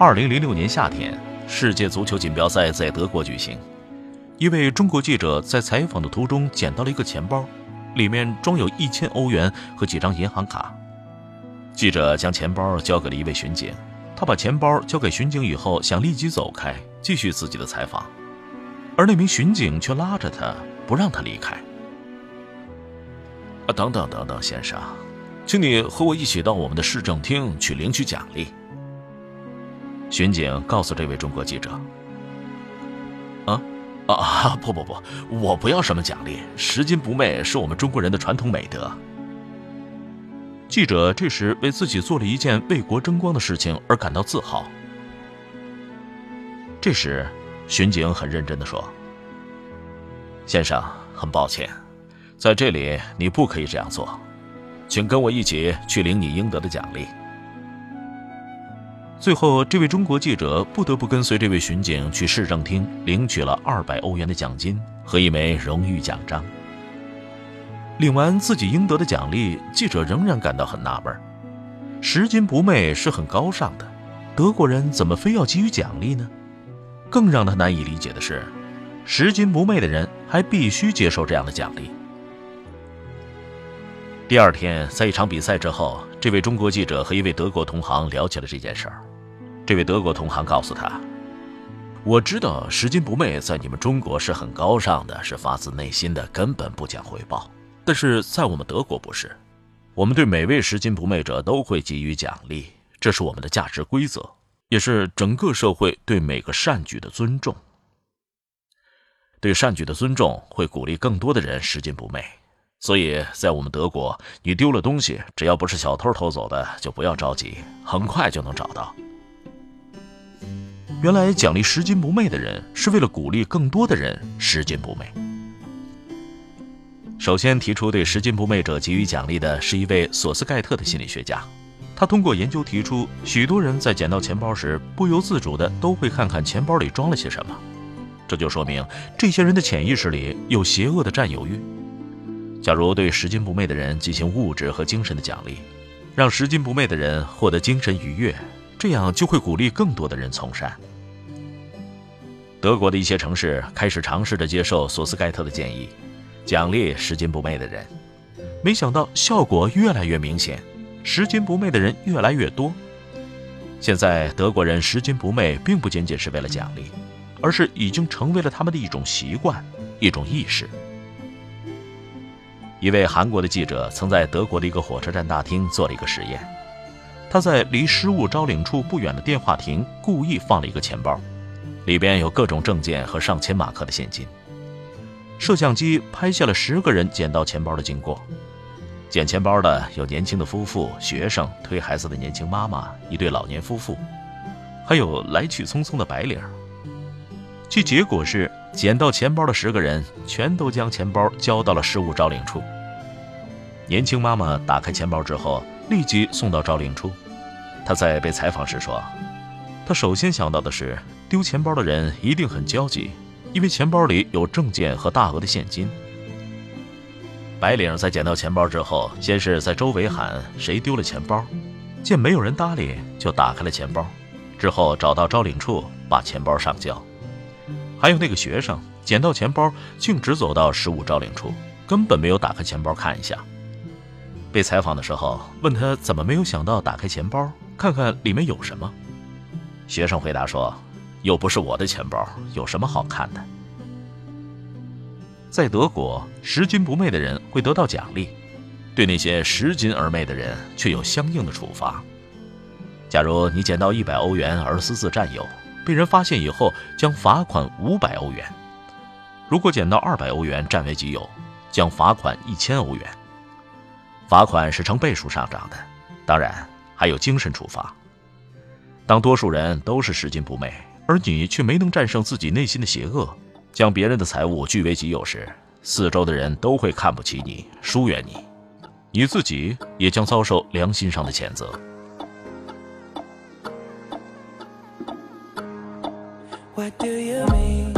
二零零六年夏天，世界足球锦标赛在德国举行。一位中国记者在采访的途中捡到了一个钱包，里面装有一千欧元和几张银行卡。记者将钱包交给了一位巡警，他把钱包交给巡警以后，想立即走开，继续自己的采访，而那名巡警却拉着他，不让他离开。啊，等等等等，先生，请你和我一起到我们的市政厅去领取奖励。巡警告诉这位中国记者：“啊，啊，不不不，我不要什么奖励，拾金不昧是我们中国人的传统美德。”记者这时为自己做了一件为国争光的事情而感到自豪。这时，巡警很认真的说：“先生，很抱歉，在这里你不可以这样做，请跟我一起去领你应得的奖励。”最后，这位中国记者不得不跟随这位巡警去市政厅领取了二百欧元的奖金和一枚荣誉奖章。领完自己应得的奖励，记者仍然感到很纳闷：拾金不昧是很高尚的，德国人怎么非要给予奖励呢？更让他难以理解的是，拾金不昧的人还必须接受这样的奖励。第二天，在一场比赛之后，这位中国记者和一位德国同行聊起了这件事儿。这位德国同行告诉他：“我知道拾金不昧在你们中国是很高尚的，是发自内心的，根本不讲回报。”但是在我们德国不是，我们对每位拾金不昧者都会给予奖励，这是我们的价值规则，也是整个社会对每个善举的尊重。对善举的尊重会鼓励更多的人拾金不昧，所以在我们德国，你丢了东西，只要不是小偷偷走的，就不要着急，很快就能找到。原来奖励拾金不昧的人，是为了鼓励更多的人拾金不昧。首先提出对拾金不昧者给予奖励的是一位索斯盖特的心理学家，他通过研究提出，许多人在捡到钱包时不由自主的都会看看钱包里装了些什么，这就说明这些人的潜意识里有邪恶的占有欲。假如对拾金不昧的人进行物质和精神的奖励，让拾金不昧的人获得精神愉悦，这样就会鼓励更多的人从善。德国的一些城市开始尝试着接受索斯盖特的建议。奖励拾金不昧的人，没想到效果越来越明显，拾金不昧的人越来越多。现在德国人拾金不昧，并不仅仅是为了奖励，而是已经成为了他们的一种习惯、一种意识。一位韩国的记者曾在德国的一个火车站大厅做了一个实验，他在离失物招领处不远的电话亭故意放了一个钱包，里边有各种证件和上千马克的现金。摄像机拍下了十个人捡到钱包的经过。捡钱包的有年轻的夫妇、学生、推孩子的年轻妈妈、一对老年夫妇，还有来去匆匆的白领。其结果是，捡到钱包的十个人全都将钱包交到了失物招领处。年轻妈妈打开钱包之后，立即送到招领处。他在被采访时说：“他首先想到的是，丢钱包的人一定很焦急。”因为钱包里有证件和大额的现金，白领在捡到钱包之后，先是在周围喊谁丢了钱包，见没有人搭理，就打开了钱包，之后找到招领处把钱包上交。还有那个学生捡到钱包，径直走到十五招领处，根本没有打开钱包看一下。被采访的时候，问他怎么没有想到打开钱包看看里面有什么，学生回答说。又不是我的钱包，有什么好看的？在德国，拾金不昧的人会得到奖励，对那些拾金而昧的人却有相应的处罚。假如你捡到一百欧元而私自占有，被人发现以后将罚款五百欧元；如果捡到二百欧元占为己有，将罚款一千欧元。罚款是呈倍数上涨的，当然还有精神处罚。当多数人都是拾金不昧，而你却没能战胜自己内心的邪恶，将别人的财物据为己有时，四周的人都会看不起你，疏远你，你自己也将遭受良心上的谴责。What do you mean?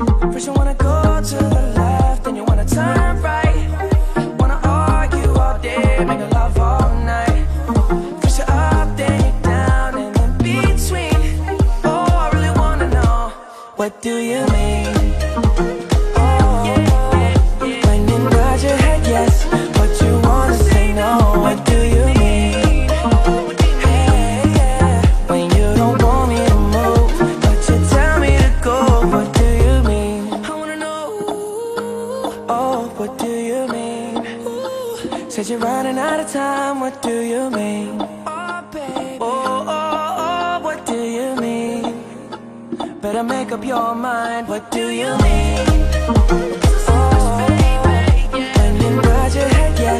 First you wanna go to the left, Said you're running out of time, what do you mean? Oh, baby. Oh, oh, oh, what do you mean? Better make up your mind, what do you mean? Oh, when you nod your head yes